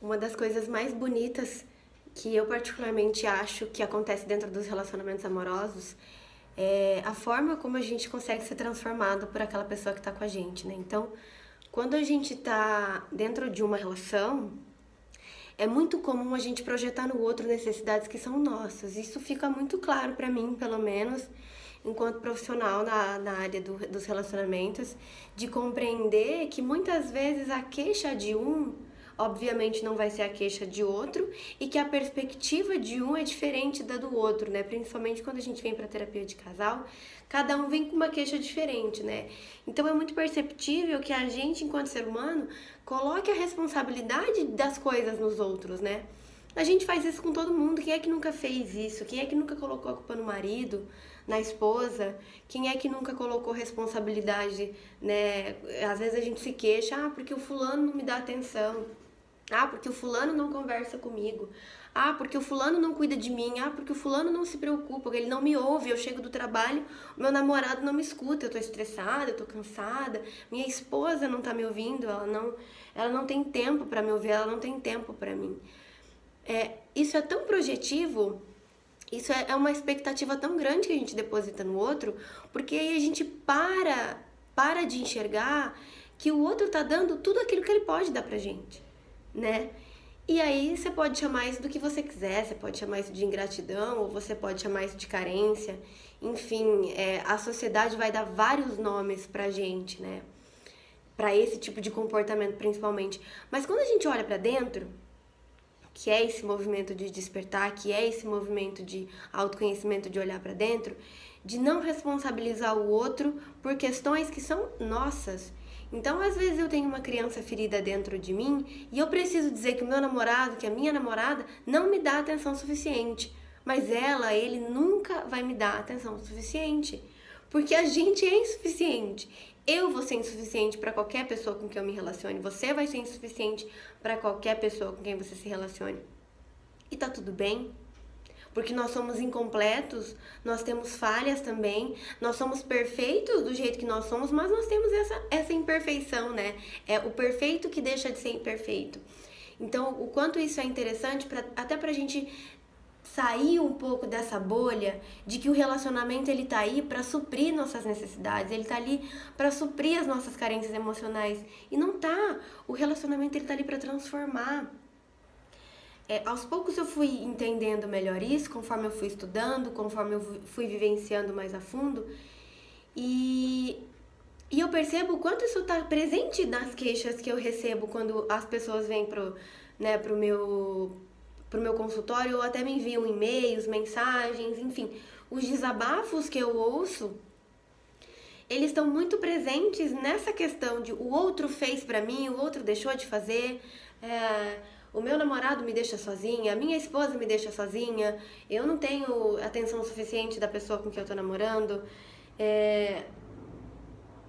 uma das coisas mais bonitas que eu particularmente acho que acontece dentro dos relacionamentos amorosos é a forma como a gente consegue ser transformado por aquela pessoa que está com a gente, né? Então, quando a gente está dentro de uma relação, é muito comum a gente projetar no outro necessidades que são nossas. Isso fica muito claro para mim, pelo menos, enquanto profissional na, na área do, dos relacionamentos, de compreender que muitas vezes a queixa de um obviamente não vai ser a queixa de outro e que a perspectiva de um é diferente da do outro, né? Principalmente quando a gente vem para terapia de casal, cada um vem com uma queixa diferente, né? Então é muito perceptível que a gente, enquanto ser humano, coloque a responsabilidade das coisas nos outros, né? A gente faz isso com todo mundo. Quem é que nunca fez isso? Quem é que nunca colocou a culpa no marido, na esposa? Quem é que nunca colocou responsabilidade, né? Às vezes a gente se queixa, ah, porque o fulano não me dá atenção. Ah, porque o fulano não conversa comigo. Ah, porque o fulano não cuida de mim. Ah, porque o fulano não se preocupa, ele não me ouve. Eu chego do trabalho, meu namorado não me escuta. Eu tô estressada, eu tô cansada. Minha esposa não tá me ouvindo, ela não, ela não tem tempo para me ouvir, ela não tem tempo para mim. É, isso é tão projetivo, isso é, é uma expectativa tão grande que a gente deposita no outro, porque aí a gente para, para de enxergar que o outro tá dando tudo aquilo que ele pode dar pra gente né? E aí você pode chamar isso do que você quiser, você pode chamar isso de ingratidão, ou você pode chamar isso de carência. Enfim, é, a sociedade vai dar vários nomes pra gente, né? Pra esse tipo de comportamento principalmente. Mas quando a gente olha para dentro, que é esse movimento de despertar, que é esse movimento de autoconhecimento, de olhar para dentro, de não responsabilizar o outro por questões que são nossas, então, às vezes eu tenho uma criança ferida dentro de mim e eu preciso dizer que o meu namorado, que a minha namorada não me dá atenção suficiente. Mas ela, ele nunca vai me dar atenção suficiente, porque a gente é insuficiente. Eu vou ser insuficiente para qualquer pessoa com quem eu me relacione, você vai ser insuficiente para qualquer pessoa com quem você se relacione. E tá tudo bem? Porque nós somos incompletos, nós temos falhas também, nós somos perfeitos do jeito que nós somos, mas nós temos essa, essa imperfeição, né? É o perfeito que deixa de ser imperfeito. Então, o quanto isso é interessante, pra, até pra gente sair um pouco dessa bolha de que o relacionamento ele tá aí para suprir nossas necessidades, ele tá ali para suprir as nossas carências emocionais e não tá. O relacionamento ele tá ali para transformar é, aos poucos eu fui entendendo melhor isso, conforme eu fui estudando, conforme eu fui vivenciando mais a fundo. E, e eu percebo o quanto isso está presente nas queixas que eu recebo quando as pessoas vêm pro, né, pro meu pro meu consultório ou até me enviam e-mails, mensagens, enfim, os desabafos que eu ouço, eles estão muito presentes nessa questão de o outro fez para mim, o outro deixou de fazer, é, o meu namorado me deixa sozinha, a minha esposa me deixa sozinha, eu não tenho atenção suficiente da pessoa com quem eu tô namorando, é...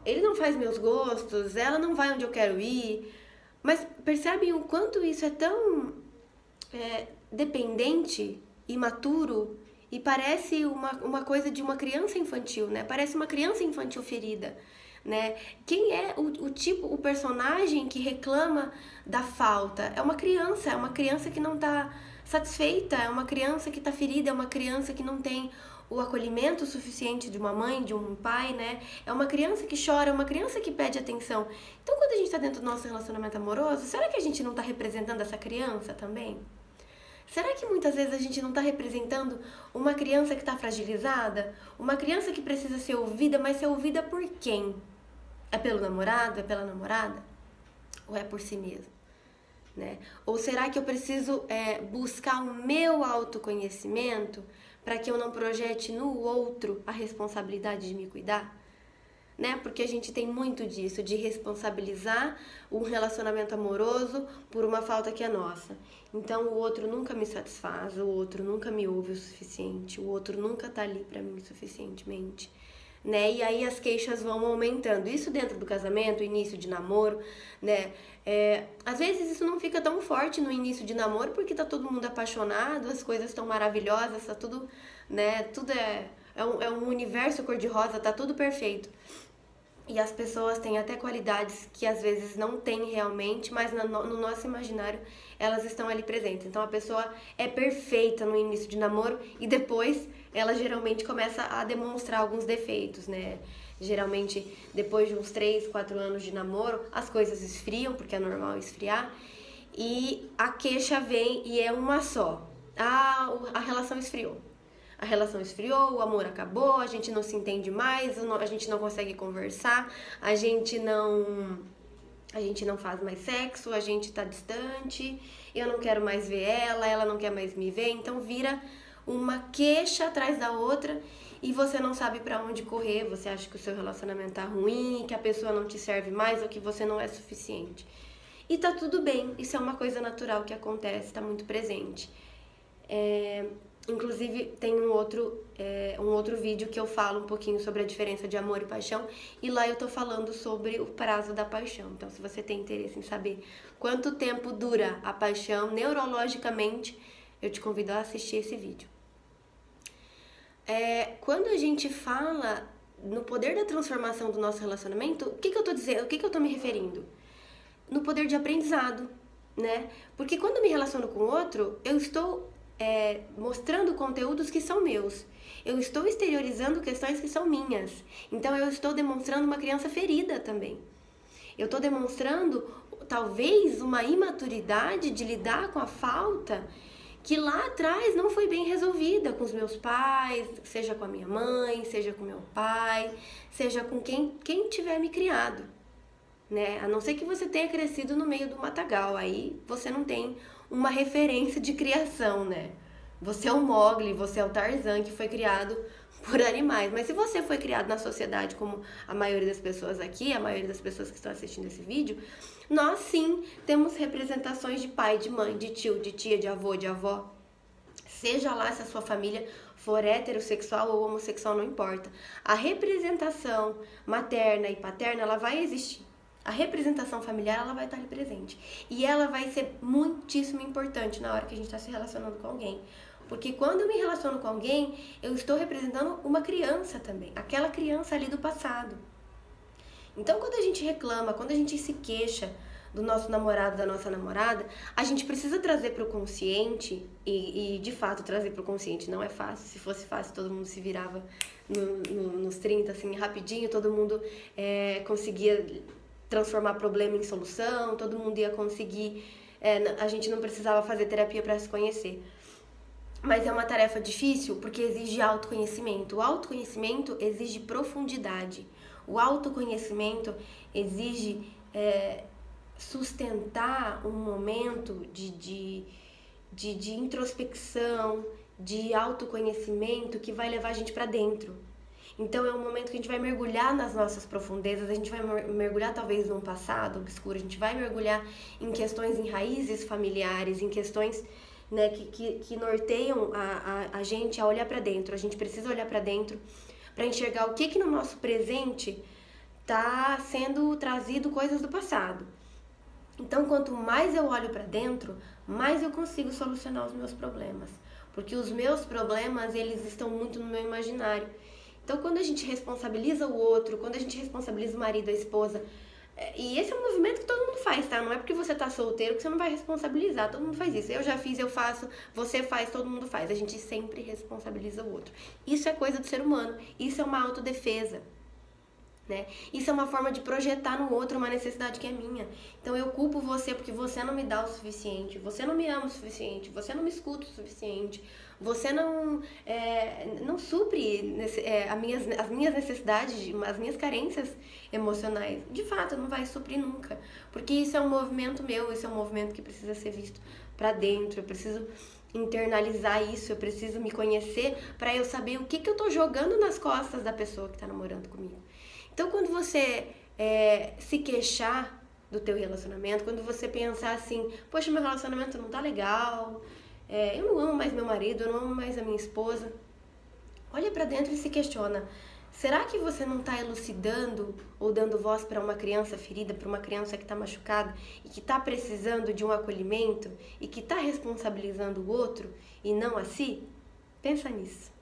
ele não faz meus gostos, ela não vai onde eu quero ir. Mas percebem o quanto isso é tão é, dependente, imaturo e parece uma, uma coisa de uma criança infantil, né? Parece uma criança infantil ferida né? Quem é o, o tipo, o personagem que reclama da falta? É uma criança, é uma criança que não está satisfeita, é uma criança que está ferida, é uma criança que não tem o acolhimento suficiente de uma mãe, de um pai, né? É uma criança que chora, é uma criança que pede atenção. Então, quando a gente está dentro do nosso relacionamento amoroso, será que a gente não está representando essa criança também? Será que muitas vezes a gente não está representando uma criança que está fragilizada? Uma criança que precisa ser ouvida, mas ser ouvida por quem? É pelo namorado? É pela namorada? Ou é por si mesmo? Né? Ou será que eu preciso é, buscar o meu autoconhecimento para que eu não projete no outro a responsabilidade de me cuidar? Né? Porque a gente tem muito disso, de responsabilizar um relacionamento amoroso por uma falta que é nossa. Então o outro nunca me satisfaz, o outro nunca me ouve o suficiente, o outro nunca tá ali para mim suficientemente né? E aí as queixas vão aumentando. Isso dentro do casamento, início de namoro, né? É, às vezes isso não fica tão forte no início de namoro porque tá todo mundo apaixonado, as coisas estão maravilhosas, tá tudo, né? Tudo é, é, um, é um universo cor-de-rosa, tá tudo perfeito. E as pessoas têm até qualidades que às vezes não têm realmente, mas no, no, nosso imaginário elas estão ali presentes. Então a pessoa é perfeita no início de namoro e depois ela geralmente começa a demonstrar alguns defeitos, né? Geralmente depois de uns 3, 4 anos de namoro, as coisas esfriam, porque é normal esfriar, e a queixa vem e é uma só. Ah, a relação esfriou a relação esfriou, o amor acabou, a gente não se entende mais, a gente não consegue conversar, a gente não a gente não faz mais sexo, a gente tá distante, eu não quero mais ver ela, ela não quer mais me ver, então vira uma queixa atrás da outra e você não sabe para onde correr, você acha que o seu relacionamento tá ruim, que a pessoa não te serve mais ou que você não é suficiente. E tá tudo bem, isso é uma coisa natural que acontece, tá muito presente. É, Inclusive, tem um outro, é, um outro vídeo que eu falo um pouquinho sobre a diferença de amor e paixão, e lá eu tô falando sobre o prazo da paixão. Então, se você tem interesse em saber quanto tempo dura a paixão neurologicamente, eu te convido a assistir esse vídeo. É, quando a gente fala no poder da transformação do nosso relacionamento, o que, que eu tô dizendo? O que, que eu tô me referindo? No poder de aprendizado, né? Porque quando eu me relaciono com outro, eu estou é, mostrando conteúdos que são meus. Eu estou exteriorizando questões que são minhas. Então eu estou demonstrando uma criança ferida também. Eu estou demonstrando talvez uma imaturidade de lidar com a falta que lá atrás não foi bem resolvida com os meus pais, seja com a minha mãe, seja com meu pai, seja com quem, quem tiver me criado. Né? A não ser que você tenha crescido no meio do matagal, aí você não tem uma referência de criação, né? Você é o Mogli, você é o Tarzan que foi criado por animais. Mas se você foi criado na sociedade, como a maioria das pessoas aqui, a maioria das pessoas que estão assistindo esse vídeo, nós sim temos representações de pai, de mãe, de tio, de tia, de avô, de avó. Seja lá se a sua família for heterossexual ou homossexual, não importa. A representação materna e paterna, ela vai existir a representação familiar ela vai estar ali presente. E ela vai ser muitíssimo importante na hora que a gente está se relacionando com alguém. Porque quando eu me relaciono com alguém, eu estou representando uma criança também, aquela criança ali do passado. Então, quando a gente reclama, quando a gente se queixa do nosso namorado, da nossa namorada, a gente precisa trazer para o consciente, e, e, de fato trazer para o consciente não é fácil. Se fosse fácil, todo mundo se virava no, no, nos 30, assim, rapidinho, todo mundo é, conseguia transformar problema em solução, todo mundo ia conseguir, é, a gente não precisava fazer terapia para se conhecer. Mas é uma tarefa difícil porque exige autoconhecimento. O autoconhecimento exige profundidade. O autoconhecimento exige é, sustentar um momento de, de, de, de introspecção, de autoconhecimento que vai levar a gente para dentro. Então é um momento que a gente vai mergulhar nas nossas profundezas, a gente vai mergulhar talvez num passado obscuro, a gente vai mergulhar em questões, em raízes familiares, em questões né, que, que, que norteiam a, a, a gente a olhar para dentro. A gente precisa olhar para dentro para enxergar o que, que no nosso presente está sendo trazido coisas do passado. Então, quanto mais eu olho para dentro, mais eu consigo solucionar os meus problemas, porque os meus problemas eles estão muito no meu imaginário. Então, quando a gente responsabiliza o outro, quando a gente responsabiliza o marido, a esposa, é, e esse é um movimento que todo mundo faz, tá? Não é porque você tá solteiro que você não vai responsabilizar. Todo mundo faz isso. Eu já fiz, eu faço, você faz, todo mundo faz. A gente sempre responsabiliza o outro. Isso é coisa do ser humano. Isso é uma autodefesa. Né? Isso é uma forma de projetar no outro uma necessidade que é minha. Então eu culpo você porque você não me dá o suficiente, você não me ama o suficiente, você não me escuta o suficiente, você não, é, não supre é, as, minhas, as minhas necessidades, as minhas carências emocionais. De fato, não vai suprir nunca. Porque isso é um movimento meu, isso é um movimento que precisa ser visto para dentro. Eu preciso internalizar isso, eu preciso me conhecer para eu saber o que, que eu tô jogando nas costas da pessoa que tá namorando comigo. Então, quando você é, se queixar do teu relacionamento, quando você pensar assim, poxa, meu relacionamento não tá legal, é, eu não amo mais meu marido, eu não amo mais a minha esposa, olha para dentro e se questiona. Será que você não está elucidando ou dando voz para uma criança ferida, para uma criança que está machucada e que está precisando de um acolhimento e que está responsabilizando o outro e não a si? Pensa nisso.